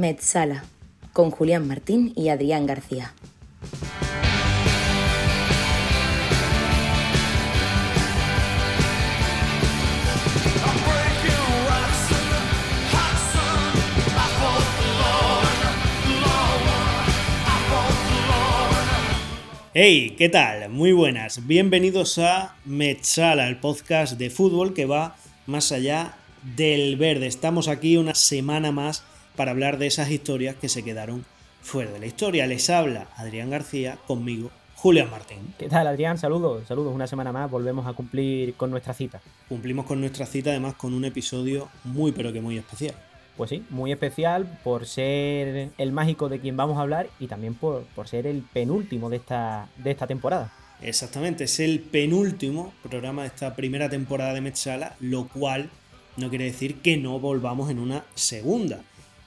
Metzala, con Julián Martín y Adrián García. Hey, ¿qué tal? Muy buenas. Bienvenidos a Metzala, el podcast de fútbol que va más allá del verde. Estamos aquí una semana más para hablar de esas historias que se quedaron fuera de la historia. Les habla Adrián García, conmigo Julián Martín. ¿Qué tal, Adrián? Saludos, saludos. Una semana más volvemos a cumplir con nuestra cita. Cumplimos con nuestra cita, además, con un episodio muy, pero que muy especial. Pues sí, muy especial por ser el mágico de quien vamos a hablar y también por, por ser el penúltimo de esta, de esta temporada. Exactamente, es el penúltimo programa de esta primera temporada de Metzala, lo cual no quiere decir que no volvamos en una segunda.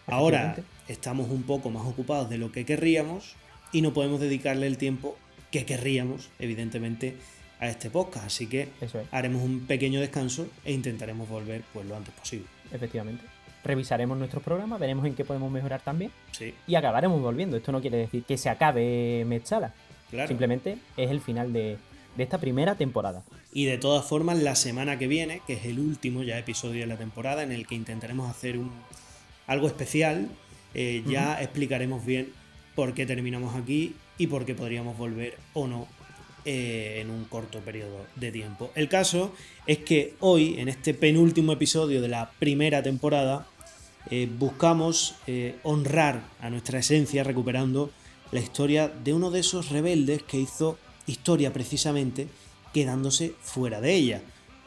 Ahora estamos un poco más ocupados de lo que querríamos y no podemos dedicarle el tiempo que querríamos, evidentemente, a este podcast. Así que haremos un pequeño descanso e intentaremos volver pues, lo antes posible. Efectivamente revisaremos nuestros programas, veremos en qué podemos mejorar también. Sí. Y acabaremos volviendo. Esto no quiere decir que se acabe Mechala. Simplemente es el final de, esta primera temporada. Y de todas formas, la semana que viene, que es el último ya episodio de la temporada, en el que intentaremos hacer un, algo especial, eh, ya explicaremos bien por qué terminamos aquí y por qué podríamos volver o no eh, en un corto periodo de tiempo. El caso es que hoy, en este penúltimo episodio de la primera temporada, eh, buscamos honrar a nuestra esencia recuperando la historia de uno de esos rebeldes que hizo historia precisamente quedándose fuera de ella.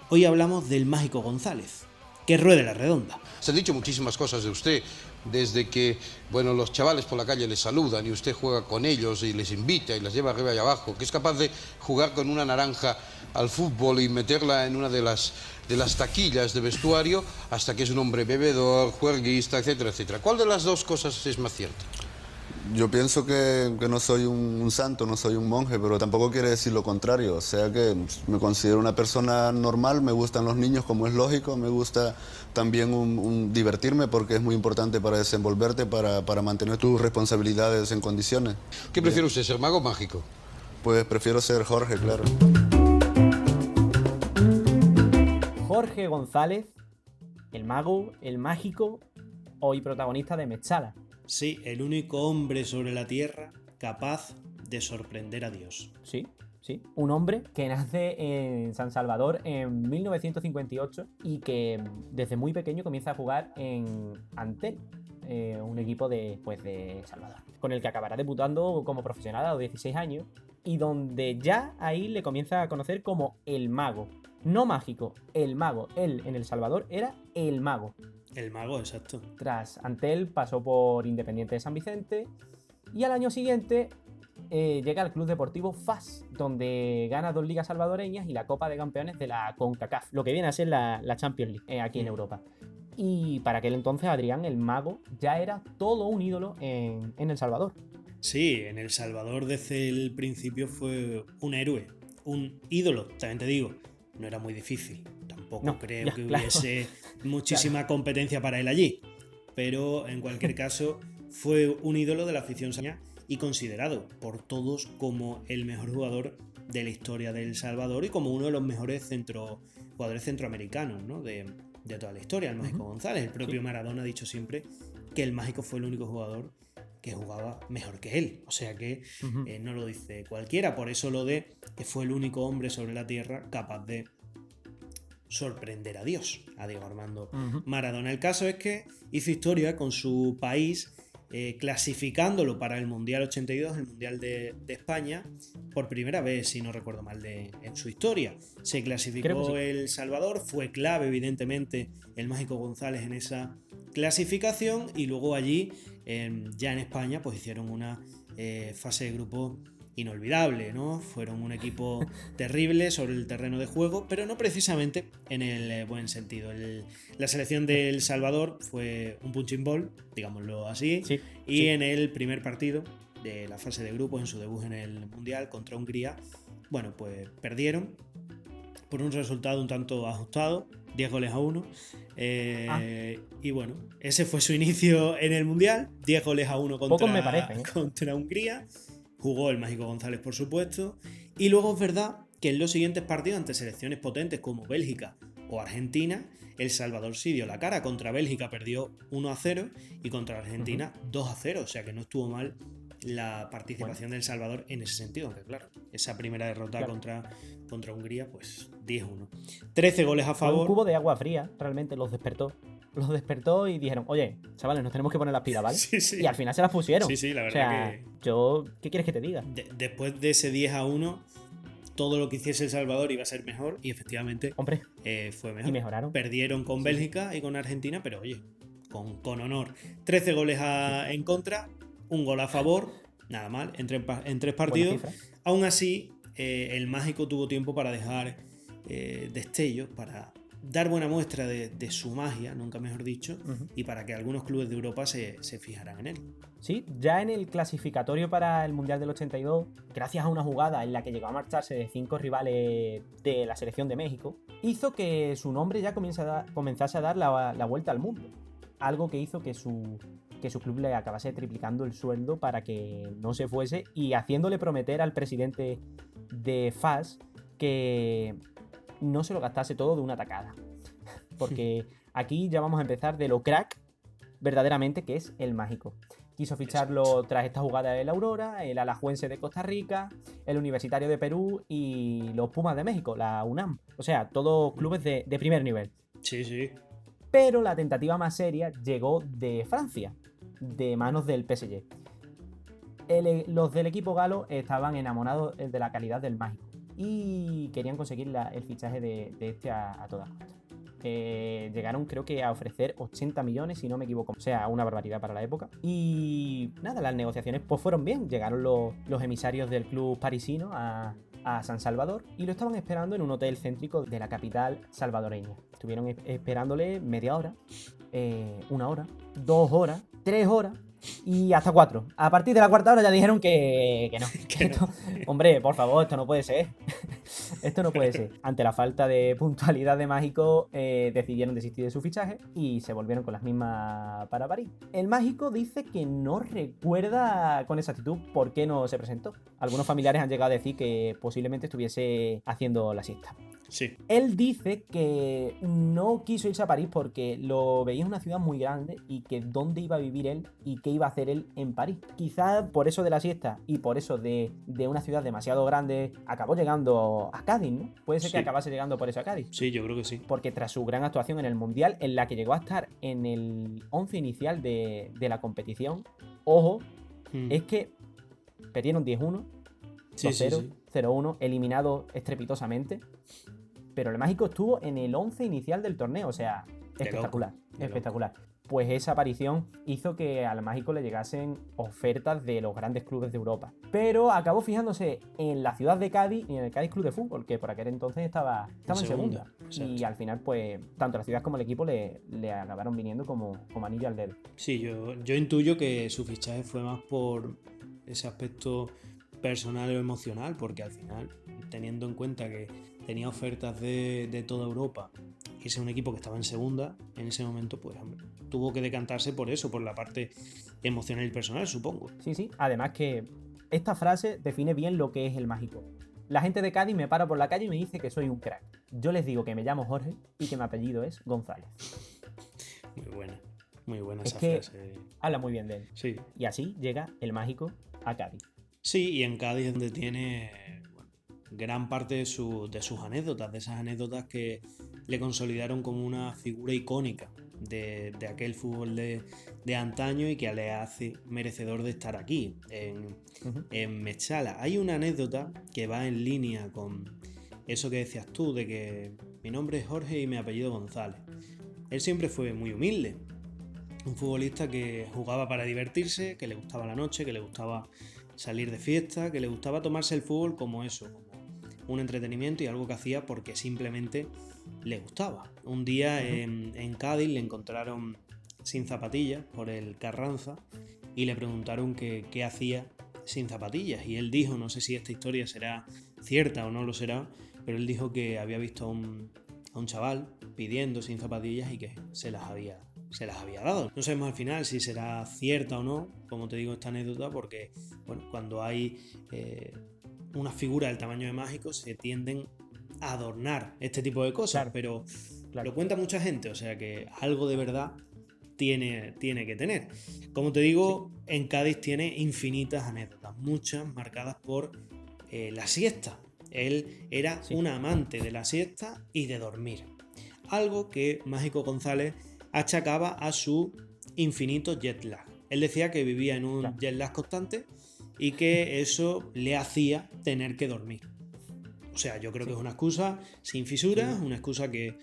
Hoy hablamos del mágico González, que ruede la redonda. Se han dicho muchísimas cosas de usted, desde que, bueno, los chavales por la calle les saludan y usted juega con ellos y les invita y las lleva arriba y abajo, que es capaz de jugar con una naranja al fútbol y meterla en una de las de las taquillas de vestuario hasta que es un hombre bebedor, juerguista, etcétera, etcétera. ¿Cuál de las dos cosas es más cierta? Yo pienso que, no soy un, santo, no soy un monje, pero tampoco quiere decir lo contrario. O sea que me considero una persona normal, me gustan los niños como es lógico, me gusta también un, divertirme porque es muy importante para desenvolverte, para, para mantener tus responsabilidades en condiciones. ¿Qué prefiere usted, ser mago o mágico? Pues prefiero ser Jorge, claro. Jorge González, el mago, el mágico, hoy protagonista de Mechala. Sí, el único hombre sobre la tierra capaz de sorprender a Dios. Sí, sí. Un hombre que nace en San Salvador en 1958 y que desde muy pequeño comienza a jugar en Antel, eh, un equipo de, pues, de Salvador, con el que acabará debutando como profesional a los 16 años y donde ya ahí le comienza a conocer como el mago, no mágico, el mago. Él en El Salvador era el mago. El mago, exacto. Tras Antel pasó por Independiente de San Vicente y al año siguiente eh, llega al Club Deportivo FAS, donde gana dos ligas salvadoreñas y la Copa de Campeones de la CONCACAF, lo que viene a ser la, Champions League eh, aquí en mm. Europa. Y para aquel entonces Adrián, el mago, ya era todo un ídolo en, en El Salvador. Sí, en El Salvador desde el principio fue un héroe, un ídolo, también te digo no era muy difícil. Tampoco creo que hubiese muchísima competencia para él allí. Pero en cualquier caso, fue un ídolo de la afición saña y considerado por todos como el mejor jugador de la historia de El Salvador y como uno de los mejores centro, jugadores centroamericanos ¿no? de, toda la historia, el Mágico González. El propio Maradona ha dicho siempre que el Mágico fue el único jugador que jugaba mejor que él. O sea que eh, no lo dice cualquiera. Por eso lo de que fue el único hombre sobre la tierra capaz de sorprender a Dios, a Diego Armando Maradona. El caso es que hizo historia con su país. Eh, clasificándolo para el Mundial 82, el Mundial de, España, por primera vez, si no recuerdo mal, de, en su historia. Se clasificó El Salvador, fue clave, evidentemente, el Mágico González en esa clasificación y luego allí ya en España pues hicieron una eh, fase de grupo inolvidable, ¿no? Fueron un equipo terrible sobre el terreno de juego, pero no precisamente en el eh, buen sentido. la selección de El Salvador fue un punching ball, digámoslo así, y en el primer partido de la fase de grupo, en su debut en el Mundial contra Hungría, bueno, pues perdieron por un resultado un tanto ajustado, 10 goles a 1. Eh, ah. Y bueno, ese fue su inicio en el Mundial, 10 goles a 1 contra, ¿eh? contra Hungría. Jugó el Mágico González, por supuesto. Y luego es verdad que en los siguientes partidos ante selecciones potentes como Bélgica o Argentina, El Salvador sí dio la cara. Contra Bélgica perdió 1 a 0 y contra Argentina 2 a 0. O sea que no estuvo mal la participación del Salvador en ese sentido, aunque claro, esa primera derrota contra, contra Hungría, pues 10-1. 13 goles a favor. un cubo de agua fría, realmente los despertó. Los despertó y dijeron, oye, chavales, nos tenemos que poner las pilas, ¿vale? Y al final se las pusieron. Sí, sí, la verdad que... Yo, ¿qué quieres que te diga? después de ese 10 a 1, todo lo que hiciese El Salvador iba a ser mejor y efectivamente Hombre, eh, fue mejor. Y mejoraron. Perdieron con Bélgica y con Argentina, pero oye, con, con honor. 13 goles en contra, un gol a favor, nada mal, en tres, en tres partidos. Aún así, eh, el mágico tuvo tiempo para dejar eh, destellos, para dar buena muestra de, su magia, nunca mejor dicho, y para que algunos clubes de Europa se, fijaran en él. Sí, ya en el clasificatorio para el Mundial del 82, gracias a una jugada en la que llegó a marcharse de cinco rivales de la selección de México, hizo que su nombre ya comenzase a dar la vuelta al mundo. Algo que hizo que su, que su club le acabase triplicando el sueldo para que no se fuese y haciéndole prometer al presidente de FAS que no se lo gastase todo de una tacada. Porque aquí ya vamos a empezar de lo crack verdaderamente que es el mágico. Quiso ficharlo tras esta jugada del Aurora, el Alajuense de Costa Rica, el Universitario de Perú y los Pumas de México, la UNAM. O sea, todos clubes de, de primer nivel. Sí, sí. Pero la tentativa más seria llegó de Francia, de manos del PSG. E, los del equipo galo estaban enamorados eh, de la calidad del mágico y querían conseguir el fichaje de, este a, todas costas. Eh, llegaron creo que a ofrecer 80 millones, si no me equivoco, o sea, una barbaridad para la época. Y nada, las negociaciones pues fueron bien, llegaron los, emisarios del club parisino a, San Salvador y lo estaban esperando en un hotel céntrico de la capital salvadoreña. Estuvieron esperándole media hora, eh, una hora, dos horas, tres horas y hasta cuatro. A partir de la cuarta hora ya dijeron que, no. hombre, por favor, esto no puede ser. Esto no puede ser. Ante la falta de puntualidad de Mágico, eh, decidieron desistir de su fichaje y se volvieron con las mismas para París. El Mágico dice que no recuerda con exactitud por qué no se presentó. Algunos familiares han llegado a decir que posiblemente estuviese haciendo la siesta. Sí. Él dice que no quiso irse a París porque lo veía una ciudad muy grande y que dónde iba a vivir él y qué iba a hacer él en París. Quizás por eso de la siesta y por eso de, una ciudad demasiado grande acabó llegando a Cádiz, ¿no? Puede ser que acabase llegando por eso a Cádiz. Sí, yo creo que sí. Porque tras su gran actuación en el Mundial, en la que llegó a estar en el 11 inicial de, la competición, ojo, hmm. es que perdieron 10-1, 2-0, 0-1, eliminado estrepitosamente pero el Mágico estuvo en el 11 inicial del torneo, o sea, espectacular, espectacular. Pues esa aparición hizo que al Mágico le llegasen ofertas de los grandes clubes de Europa. Pero acabó fijándose en la ciudad de Cádiz y en el Cádiz Club de Fútbol, que por aquel entonces estaba, estaba en segunda. Y al final, pues, tanto la ciudad como el equipo le, le acabaron viniendo como, como anillo al dedo. Sí, yo, yo intuyo que su fichaje fue más por ese aspecto personal o emocional, porque al final, teniendo en cuenta que tenía ofertas de, toda Europa y es un equipo que estaba en segunda, en ese momento, pues tuvo que decantarse por eso, por la parte emocional y personal, supongo. Sí, sí. Además que esta frase define bien lo que es el mágico. La gente de Cádiz me para por la calle y me dice que soy un crack. Yo les digo que me llamo Jorge y que mi apellido es González. Muy buena, muy buena es esa que frase. Habla muy bien de él. Sí. Y así llega el mágico a Cádiz. Sí, y en Cádiz donde tiene gran parte de, sus anécdotas, de esas anécdotas que le consolidaron como una figura icónica de, aquel fútbol de, antaño y que le hace merecedor de estar aquí, en, en Mechala. Hay una anécdota que va en línea con eso que decías tú, de que mi nombre es Jorge y mi apellido González. Él siempre fue muy humilde, un futbolista que jugaba para divertirse, que le gustaba la noche, que le gustaba salir de fiesta, que le gustaba tomarse el fútbol como eso, un entretenimiento y algo que hacía porque simplemente le gustaba. Un día en, Cádiz le encontraron sin zapatillas por el Carranza y le preguntaron qué hacía sin zapatillas y él dijo, no sé si esta historia será cierta o no lo será, pero él dijo que había visto a un, a un chaval pidiendo sin zapatillas y que se las había se las había dado. No sabemos al final si será cierta o no, como te digo, esta anécdota, porque bueno, cuando hay eh, una figura del tamaño de mágico se tienden a adornar este tipo de cosas, pero lo cuenta mucha gente, o sea que algo de verdad tiene, tiene que tener. Como te digo, en Cádiz tiene infinitas anécdotas, muchas marcadas por eh, la siesta. Él era un amante de la siesta y de dormir. Algo que Mágico González achacaba a su infinito jet lag. Él decía que vivía en un jet lag constante y que eso le hacía tener que dormir. O sea, yo creo que es una excusa sin fisuras, una excusa que,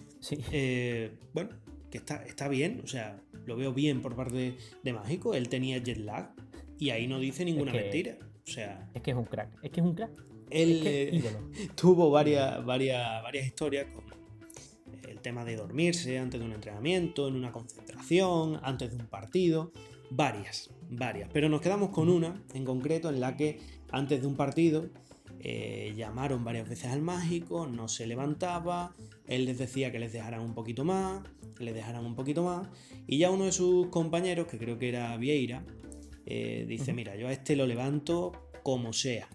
eh, bueno, que está, está bien, o sea, lo veo bien por parte de, Mágico. Él tenía jet lag y ahí no dice ninguna mentira. O sea, es que es un crack, es que es un crack. Él eh, tuvo varias, varias, varias historias con el tema de dormirse antes de un entrenamiento, en una concentración, antes de un partido, varias, varias. Pero nos quedamos con una en concreto en la que antes de un partido eh, llamaron varias veces al mágico, no se levantaba, él les decía que les dejaran un poquito más, que les dejaran un poquito más, y ya uno de sus compañeros, que creo que era Vieira, eh, dice, mira, yo a este lo levanto como sea.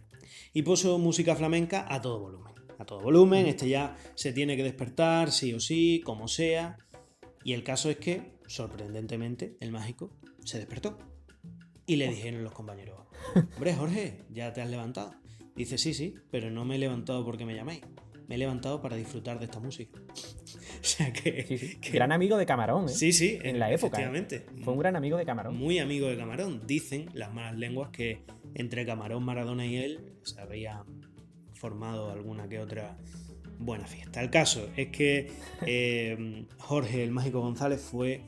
Y puso música flamenca a todo volumen a todo volumen, este ya se tiene que despertar, sí o sí, como sea. Y el caso es que, sorprendentemente, el mágico se despertó. Y le dijeron los compañeros, hombre Jorge, ya te has levantado. Dice, sí, sí, pero no me he levantado porque me llaméis. Me he levantado para disfrutar de esta música. o sea que, Gran amigo de Camarón, ¿eh? Sí, sí. En la época. ¿eh? Efectivamente. Fue un gran amigo de Camarón. Muy amigo de Camarón. Dicen las malas lenguas que entre Camarón, Maradona y él se había formado alguna que otra buena fiesta. El caso es que eh, Jorge el Mágico González fue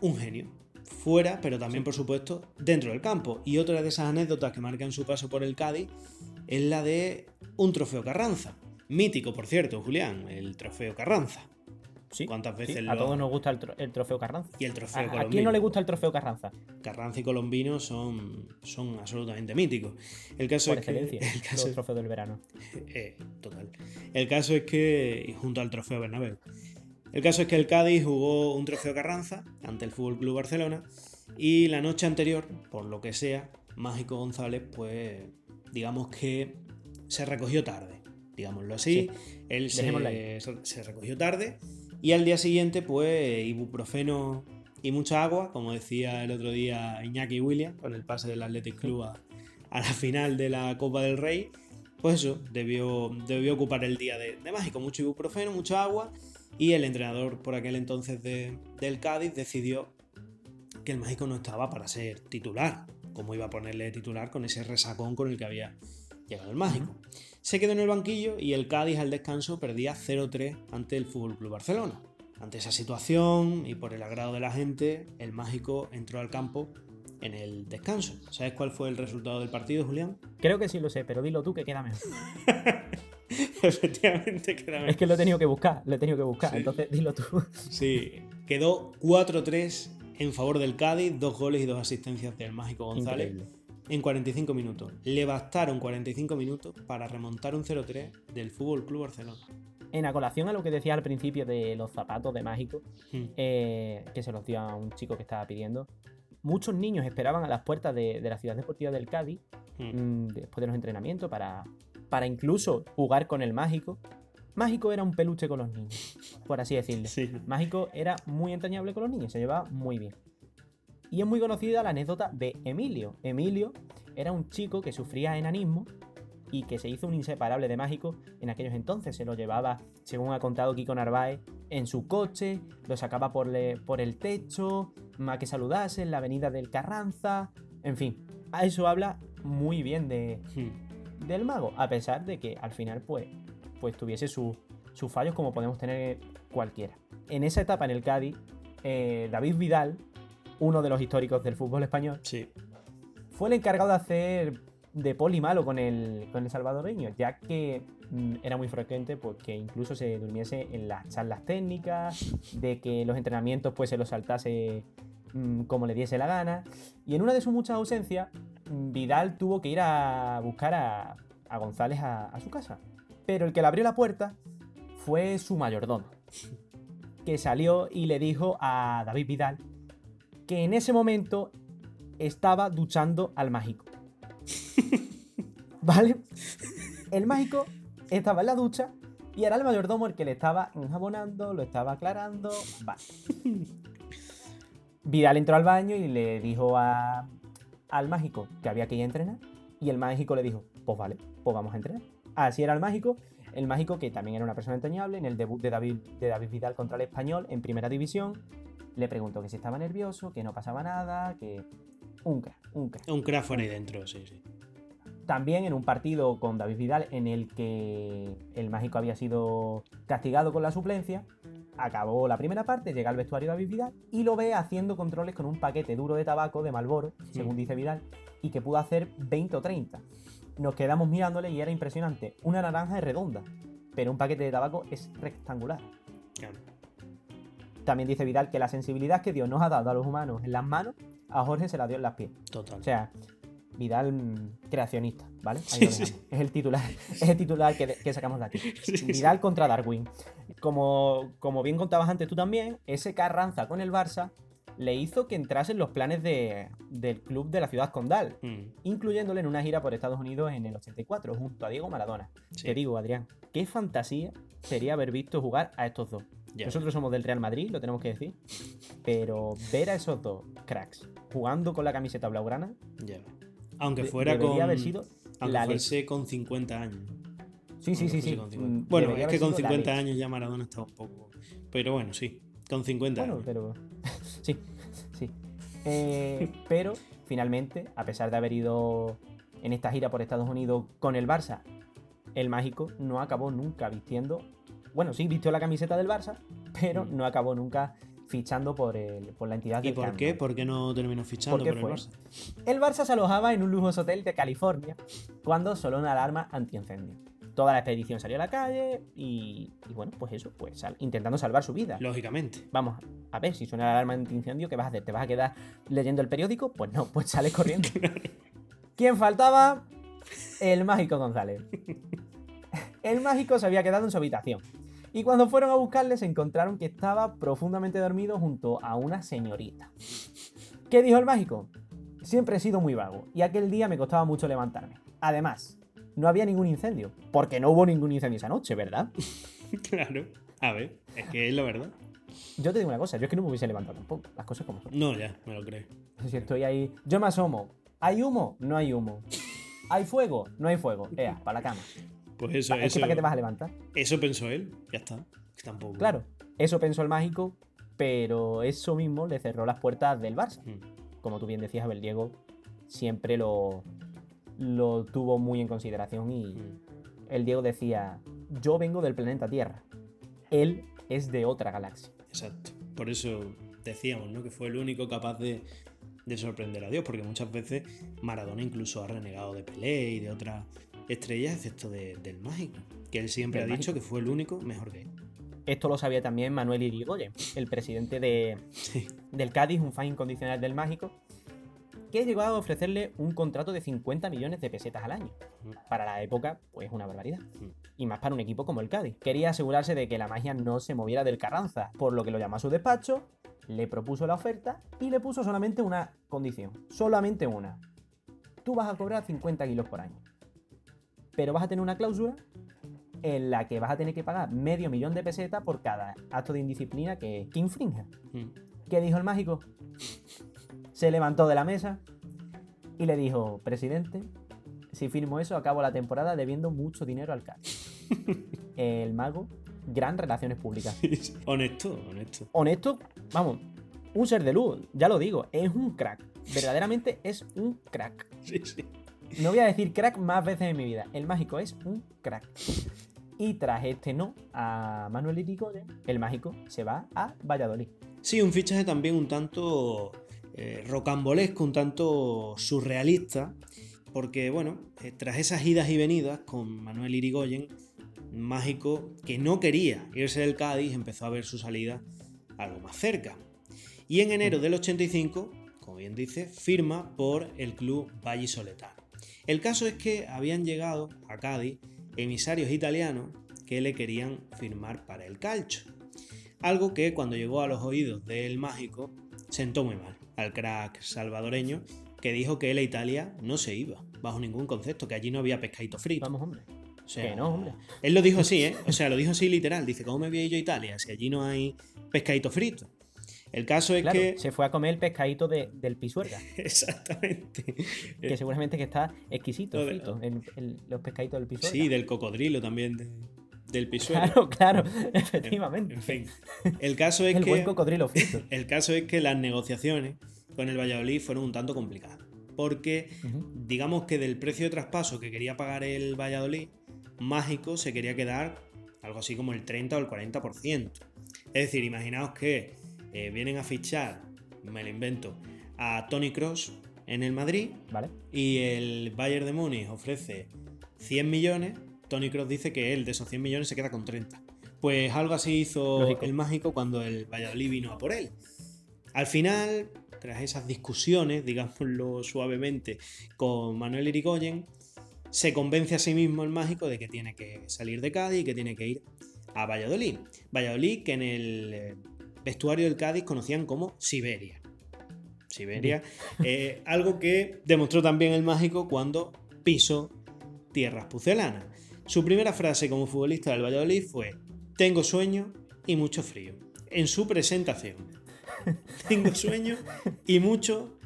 un genio. Fuera, pero también, por supuesto, dentro del campo. Y otra de esas anécdotas que marcan su paso por el Cádiz es la de un trofeo Carranza. Mítico, por cierto, Julián, el trofeo Carranza. ¿Cuántas veces A todos nos gusta el, trofeo Carranza. Y el trofeo ¿A, quién no le gusta el trofeo Carranza? Carranza y Colombino son, son absolutamente míticos. El caso es que. El caso, trofeo del verano. Eh, total. El caso es que. junto al trofeo Bernabéu. El caso es que el Cádiz jugó un trofeo Carranza ante el Fútbol Club Barcelona. Y la noche anterior, por lo que sea, Mágico González, pues. digamos que se recogió tarde digámoslo así. Él se, se, recogió tarde y al día siguiente, pues, ibuprofeno y mucha agua, como decía el otro día Iñaki Williams, con el pase del Athletic Club a, la final de la Copa del Rey. Pues eso, debió, debió ocupar el día de, mágico. Mucho ibuprofeno, mucha agua. Y el entrenador por aquel entonces del Cádiz decidió que el mágico no estaba para ser titular. Como iba a ponerle titular con ese resacón con el que había llegado el mágico se quedó en el banquillo y el Cádiz al descanso perdía 0-3 ante el Fútbol Club Barcelona. Ante esa situación y por el agrado de la gente, el mágico entró al campo en el descanso. ¿Sabes cuál fue el resultado del partido, Julián? Creo que sí lo sé, pero dilo tú que queda mejor. Efectivamente. Es que lo he tenido que buscar, lo he tenido que buscar, entonces dilo tú. sí, quedó 4-3 en favor del Cádiz, dos goles y dos asistencias del Mágico González. Increíble en 45 minutos. Le bastaron 45 minutos para remontar un 0-3 del Fútbol Club Barcelona. En a colación a lo que decía al principio de los zapatos de Mágico, hmm. eh, que se los dio a un chico que estaba pidiendo, muchos niños esperaban a las puertas de, la ciudad deportiva del Cádiz hmm. mm, después de los entrenamientos para, para incluso jugar con el Mágico. Mágico era un peluche con los niños, por así decirlo. Mágico era muy entrañable con los niños, se llevaba muy bien. Y es muy conocida la anécdota de Emilio. Emilio era un chico que sufría enanismo y que se hizo un inseparable de mágico en aquellos entonces. Se lo llevaba, según ha contado Kiko Narváez, en su coche, lo sacaba por, por el techo, a que saludase en la avenida del Carranza. En fin, a eso habla muy bien de, hmm. Del mago, a pesar de que al final pues, pues tuviese sus fallos como podemos tener cualquiera. En esa etapa en el Cádiz, eh, David Vidal uno de los históricos del fútbol español, sí. fue el encargado de hacer de poli malo con el, con el salvadoreño, ya que mm, era muy frecuente pues, que incluso se durmiese en las charlas técnicas, de que los entrenamientos pues, se los saltase mm, como le diese la gana. Y en una de sus muchas ausencias, Vidal tuvo que ir a buscar a, González a, su casa. Pero el que le abrió la puerta fue su mayordomo, que salió y le dijo a David Vidal que en ese momento estaba duchando al mágico. ¿Vale? El mágico estaba en la ducha y era el mayordomo el que le estaba enjabonando, lo estaba aclarando. Vale. Vidal entró al baño y le dijo al mágico que había que ir a entrenar. Y el mágico le dijo, pues vale, pues vamos a entrenar. Así era el mágico. El mágico, que también era una persona entrañable, en el debut de David, de David Vidal contra el español en primera división, le preguntó que si estaba nervioso, que no pasaba nada, que. Un crack, un crack. Un crack fuera dentro, sí, sí. También en un partido con David Vidal en el que el mágico había sido castigado con la suplencia, acabó la primera parte, llega al vestuario David Vidal y lo ve haciendo controles con un paquete duro de tabaco de Malboro, según dice Vidal, y que pudo hacer 20 o 30. Nos quedamos mirándole y era impresionante. Una naranja es redonda, pero un paquete de tabaco es rectangular. También dice Vidal que la sensibilidad que Dios nos ha dado a los humanos en las manos, a Jorge se la dio en las pies. Total. O sea, Vidal creacionista, ¿vale? Es el titular, es el titular que, sacamos de aquí. Vidal contra Darwin. Como, como bien contabas antes tú también, ese Carranza con el Barça le hizo que entrase en los planes del club de la ciudad condal, mm. incluyéndole en una gira por Estados Unidos en el 84, junto a Diego Maradona. Te digo, Adrián, qué fantasía sería haber visto jugar a estos dos. Nosotros somos del Real Madrid, lo tenemos que decir, pero ver a esos dos cracks jugando con la camiseta blaugrana, aunque fuera con. Haber sido aunque con 50 años. Sí, sí, sí, sí. Mm, bueno, es que con 50 años ya Maradona está un poco. Pero bueno, sí. Con 50 bueno, pero. sí, sí. Eh, pero finalmente, a pesar de haber ido en esta gira por Estados Unidos con el Barça, el mágico no acabó nunca vistiendo. Bueno, sí, vistió la camiseta del Barça, pero mm. no acabó nunca fichando por, el, por la entidad ¿Y por qué? ¿Por qué no terminó fichando por, el Barça? El Barça se alojaba en un lujoso hotel de California cuando sonó una alarma antiincendio. Toda la expedición salió a la calle y, bueno, pues eso, pues intentando salvar su vida. Lógicamente. Vamos, a ver, si suena la alarma antiincendio, ¿qué vas a hacer? ¿Te vas a quedar leyendo el periódico? Pues no, pues sales corriendo. ¿Quién faltaba? El mágico González. El mágico se había quedado en su habitación. Y cuando fueron a buscarle se encontraron que estaba profundamente dormido junto a una señorita. ¿Qué dijo el mágico? Siempre he sido muy vago y aquel día me costaba mucho levantarme. Además, no había ningún incendio, porque no hubo ningún incendio esa noche, ¿verdad? claro. A ver, es que es la verdad. Yo te digo una cosa, yo es que no me hubiese levantado tampoco, las cosas como son. No, ya, me lo creo. Si estoy ahí, yo me asomo. ¿Hay humo? No hay humo. ¿Hay fuego? No hay fuego. Ea, para la cama. Pues eso, eso. ¿Para qué te vas a levantar? Eso pensó él, ya está. Tampoco. Claro, eso pensó el mágico, pero eso mismo le cerró las puertas del Barça. Mm. Como tú bien decías, Abel Diego siempre lo, lo tuvo muy en consideración y mm. el Diego decía, yo vengo del planeta Tierra, él es de otra galaxia. Exacto, por eso decíamos, ¿no? Que fue el único capaz de, de sorprender a Dios, porque muchas veces Maradona incluso ha renegado de Pelé y de otras estrellas, excepto del mágico, que él siempre ha dicho que fue el único mejor que él. Esto lo sabía también Manuel Irigoyen, el presidente de, del Cádiz, un fan incondicional del mágico, que llegó a ofrecerle un contrato de 50 millones de pesetas al año. Para la época, pues una barbaridad. Y más para un equipo como el Cádiz. Quería asegurarse de que la magia no se moviera del Carranza, por lo que lo llamó a su despacho, le propuso la oferta y le puso solamente una condición. Solamente una. Tú vas a cobrar 50 kilos por año pero vas a tener una cláusula en la que vas a tener que pagar medio millón de pesetas por cada acto de indisciplina que, que infringe. Hmm. ¿Qué dijo el mágico? Se levantó de la mesa y le dijo, presidente, si firmo eso, acabo la temporada debiendo mucho dinero al CAD. el mago, gran relaciones públicas. honesto, honesto. Honesto, vamos, un ser de luz, ya lo digo, es un crack. Verdaderamente es un crack. Sí, sí. No voy a decir crack más veces en mi vida. El mágico es un crack. Y tras este no a Manuel Irigoyen, el mágico se va a Valladolid. Sí, un fichaje también un tanto eh, rocambolesco, un tanto surrealista, porque bueno, eh, tras esas idas y venidas con Manuel Irigoyen, mágico que no quería irse del Cádiz, empezó a ver su salida algo más cerca. Y en enero del 85, como bien dice, firma por el club Vallisoletano. El caso es que habían llegado a Cádiz emisarios italianos que le querían firmar para el calcio. Algo que cuando llegó a los oídos del mágico sentó muy mal al crack salvadoreño que dijo que él a Italia no se iba, bajo ningún concepto, que allí no había pescadito frito. Vamos, hombre. O sea, Que no, hombre. Él lo dijo así, ¿eh? O sea, lo dijo así literal. Dice, ¿cómo me voy yo a Italia si allí no hay pescadito frito? El caso es Claro, que... se fue a comer el pescadito de- del pisuerga, Exactamente. que seguramente que está exquisito, frito, el- el- los pescaditos del pisuerga. Sí, del cocodrilo también, de- del pisuelo. Claro, claro, efectivamente. En fin. El caso es el que... buen cocodrilo frito. El caso es que las negociaciones con el Valladolid fueron un tanto complicadas. Porque digamos que del precio de traspaso que quería pagar el Valladolid, Mágico se quería quedar algo así como el 30 o el 40%. Es decir, imaginaos que eh, vienen a fichar, me lo invento, a Tony Cross en el Madrid ¿Vale? y el Bayern de Múnich ofrece 100 millones, Tony Cross dice que él de esos 100 millones se queda con 30. Pues algo así hizo Lógico. el mágico cuando el Valladolid vino a por él. Al final, tras esas discusiones, digámoslo suavemente, con Manuel Irigoyen, se convence a sí mismo el mágico de que tiene que salir de Cádiz y que tiene que ir a Valladolid. Valladolid que en el eh, vestuario del Cádiz conocían como Siberia. Siberia, eh, algo que demostró también el mágico cuando pisó tierras pucelanas. Su primera frase como futbolista del Valladolid fue: Tengo sueño y mucho frío. En su presentación. Tengo sueño y mucho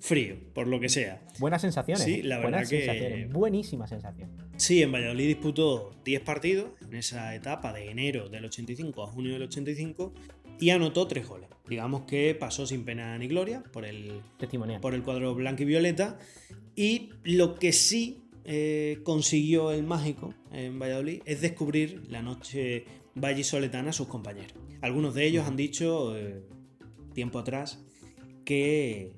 frío, por lo que sea. Buenas sensaciones. Sí, ¿eh? la Buenas verdad que- sensaciones. Buenísima sensación. Sí, en Valladolid disputó 10 partidos en esa etapa de enero del 85 a junio del 85 y anotó 3 goles. Digamos que pasó sin pena ni gloria por el, Testimonial. por el cuadro blanco y violeta. Y lo que sí eh, consiguió el mágico en Valladolid es descubrir la noche vallisoletana a sus compañeros. Algunos de ellos han dicho eh, tiempo atrás que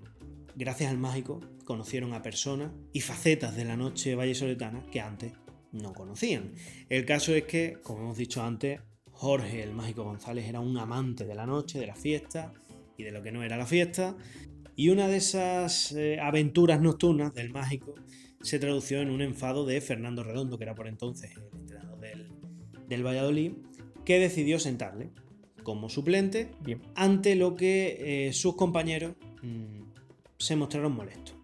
gracias al mágico conocieron a personas y facetas de la noche vallisoletana que antes no conocían. El caso es que, como hemos dicho antes, Jorge el Mágico González era un amante de la noche, de la fiesta y de lo que no era la fiesta. Y una de esas eh, aventuras nocturnas del mágico se tradució en un enfado de Fernando Redondo, que era por entonces el entrenador del, del Valladolid, que decidió sentarle como suplente Bien. ante lo que eh, sus compañeros mm, se mostraron molestos.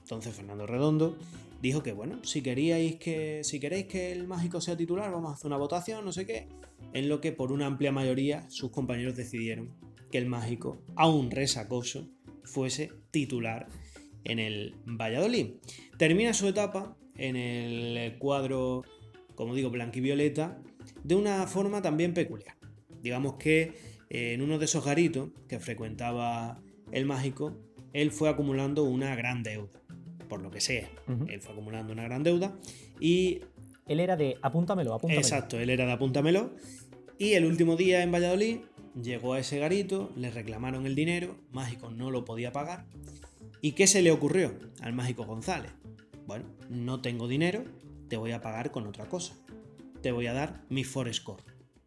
Entonces Fernando Redondo dijo que bueno, si queríais que si queréis que el mágico sea titular, vamos a hacer una votación, no sé qué, en lo que por una amplia mayoría sus compañeros decidieron que el mágico, aún resacoso, fuese titular en el Valladolid. Termina su etapa en el cuadro, como digo, blanquivioleta, de una forma también peculiar. Digamos que eh, en uno de esos garitos que frecuentaba el mágico, él fue acumulando una gran deuda, por lo que sea. Él fue acumulando una gran deuda y Él era de apúntamelo, apúntamelo. Exacto, él era de Apúntamelo. Y el último día en Valladolid llegó a ese garito, le reclamaron el dinero, Mágico no lo podía pagar. ¿Y qué se le ocurrió al Mágico González? Bueno, no tengo dinero, te voy a pagar con otra cosa. Te voy a dar mi Forescore.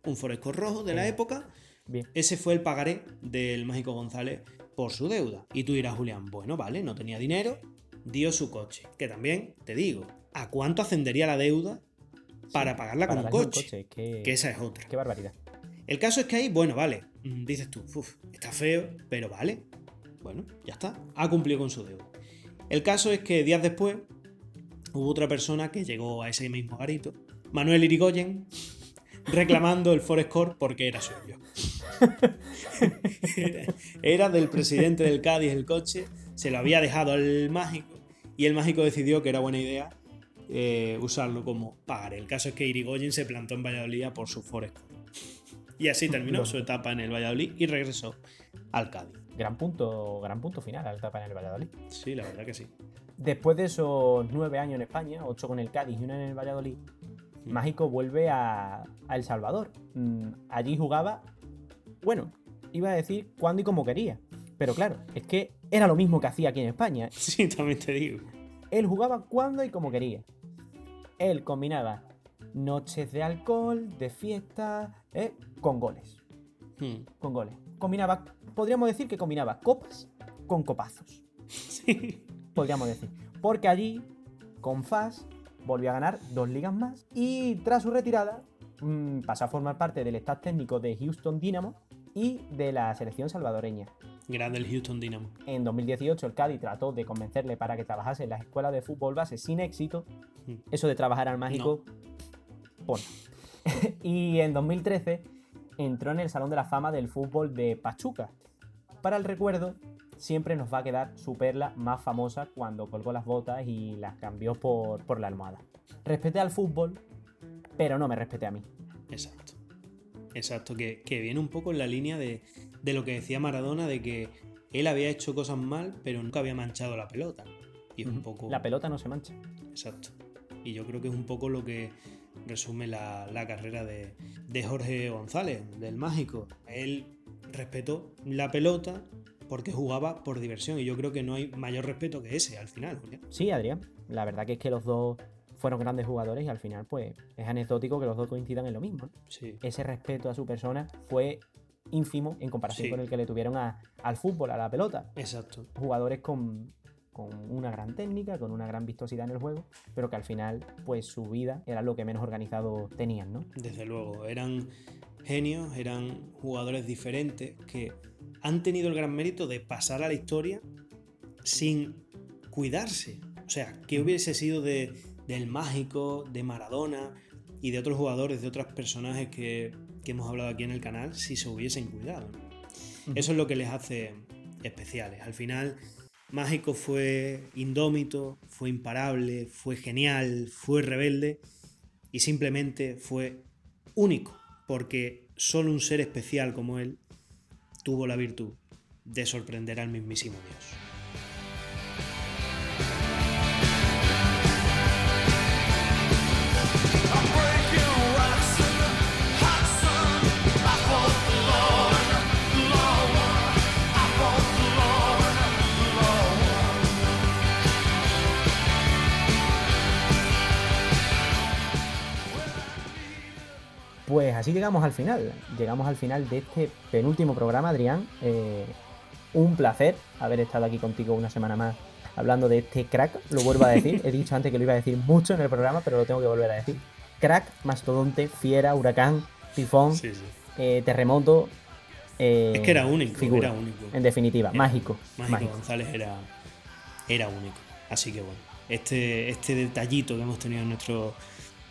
Un Forescore rojo de la época. Bien. Ese fue el pagaré del Mágico González por su deuda. Y tú dirás, Julián, bueno, vale, no tenía dinero, dio su coche. Que también, te digo, ¿a cuánto ascendería la deuda para pagarla Para con un coche? Que esa es otra. qué barbaridad. El caso es que ahí, bueno, vale, mm, dices tú, "Uf, está feo, pero vale. Bueno, ya está, ha cumplido con su deuda. El caso es que días después hubo otra persona que llegó a ese mismo garito, Manuel Irigoyen, reclamando el Forescore porque era suyo. Era- era del presidente del Cádiz el coche, se lo había dejado al mágico y el mágico decidió que era buena idea eh, usarlo como pagaré. El caso es que Irigoyen se plantó en Valladolid a por su Forescore. Y así terminó su etapa en el Valladolid y regresó al Cádiz. Gran punto, gran punto final a la etapa en el Valladolid. Sí, la verdad que sí. Después de esos nueve años en España, ocho con el Cádiz y uno en el Valladolid, Mágico vuelve a, a El Salvador. Mm, allí jugaba, bueno, iba a decir cuándo y como quería. Pero claro, es que era lo mismo que hacía aquí en España. Sí, también te digo. Él jugaba cuando y como quería. Él combinaba noches de alcohol, de fiesta, eh, con goles. Hmm. Con goles. Combinaba, podríamos decir que combinaba copas con copazos. Sí. podríamos decir. Porque allí, con Fas, volvió a ganar dos ligas más y tras su retirada mm, pasó a formar parte del staff técnico de Houston Dynamo y de la selección salvadoreña. Grande el Houston Dynamo. En 2018 el Cádiz trató de convencerle para que trabajase en las escuelas de fútbol base sin éxito. Mm. Eso de trabajar al mágico, pon. y en 2013 entró en el Salón de la Fama del Fútbol de Pachuca. Para el recuerdo, siempre nos va a quedar su perla más famosa cuando colgó las botas y las cambió por, por la almohada. Respeté al fútbol, pero no me respeté a mí. Exacto. Exacto, que, viene un poco en la línea de, de, lo que decía Maradona, de que él había hecho cosas mal, pero nunca había manchado la pelota. Y es un poco... La pelota no se mancha. Exacto. Y yo creo que es un poco lo que resume la, la carrera de, de Jorge González, del mágico. Él respetó la pelota porque jugaba por diversión y yo creo que no hay mayor respeto que ese al final. Sí, Adrián. La verdad que es que los dos fueron grandes jugadores y al final pues es anecdótico que los dos coincidan en lo mismo. Ese respeto a su persona fue ínfimo en comparación con el que le tuvieron al fútbol, a la pelota. Exacto. Jugadores con, con una gran técnica, con una gran vistosidad en el juego, pero que al final pues su vida era lo que menos organizado tenían, ¿no? Desde luego, eran genios, eran jugadores diferentes que han tenido el gran mérito de pasar a la historia sin cuidarse. O sea, ¿qué hubiese sido de, del mágico, de Maradona y de otros jugadores, de otros personajes que, hemos hablado aquí en el canal si se hubiesen cuidado? Eso es lo que les hace especiales. Al final, Mágico fue indómito, fue imparable, fue genial, fue rebelde y simplemente fue único porque solo un ser especial como él tuvo la virtud de sorprender al mismísimo Dios. Pues así llegamos al final. Llegamos al final de este penúltimo programa, Adrián. Eh, un placer haber estado aquí contigo una semana más hablando de este crack. Lo vuelvo a decir. He dicho antes que lo iba a decir mucho en el programa, pero lo tengo que volver a decir. Crack, mastodonte, fiera, huracán, tifón, eh, terremoto. Eh, es que era único, era único. En definitiva, mágico. Mágico, González era, era único. Así que bueno, este, este detallito que hemos tenido en nuestro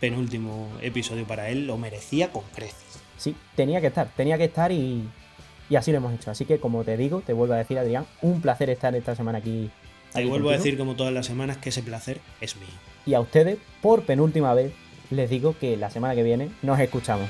penúltimo episodio para él lo merecía con creces. Sí, tenía que estar, tenía que estar y, así lo hemos hecho. Así que como te digo, te vuelvo a decir Adrián, un placer estar esta semana aquí. Te vuelvo a decir como todas las semanas que ese placer es mío. Y a ustedes, por penúltima vez, les digo que la semana que viene nos escuchamos.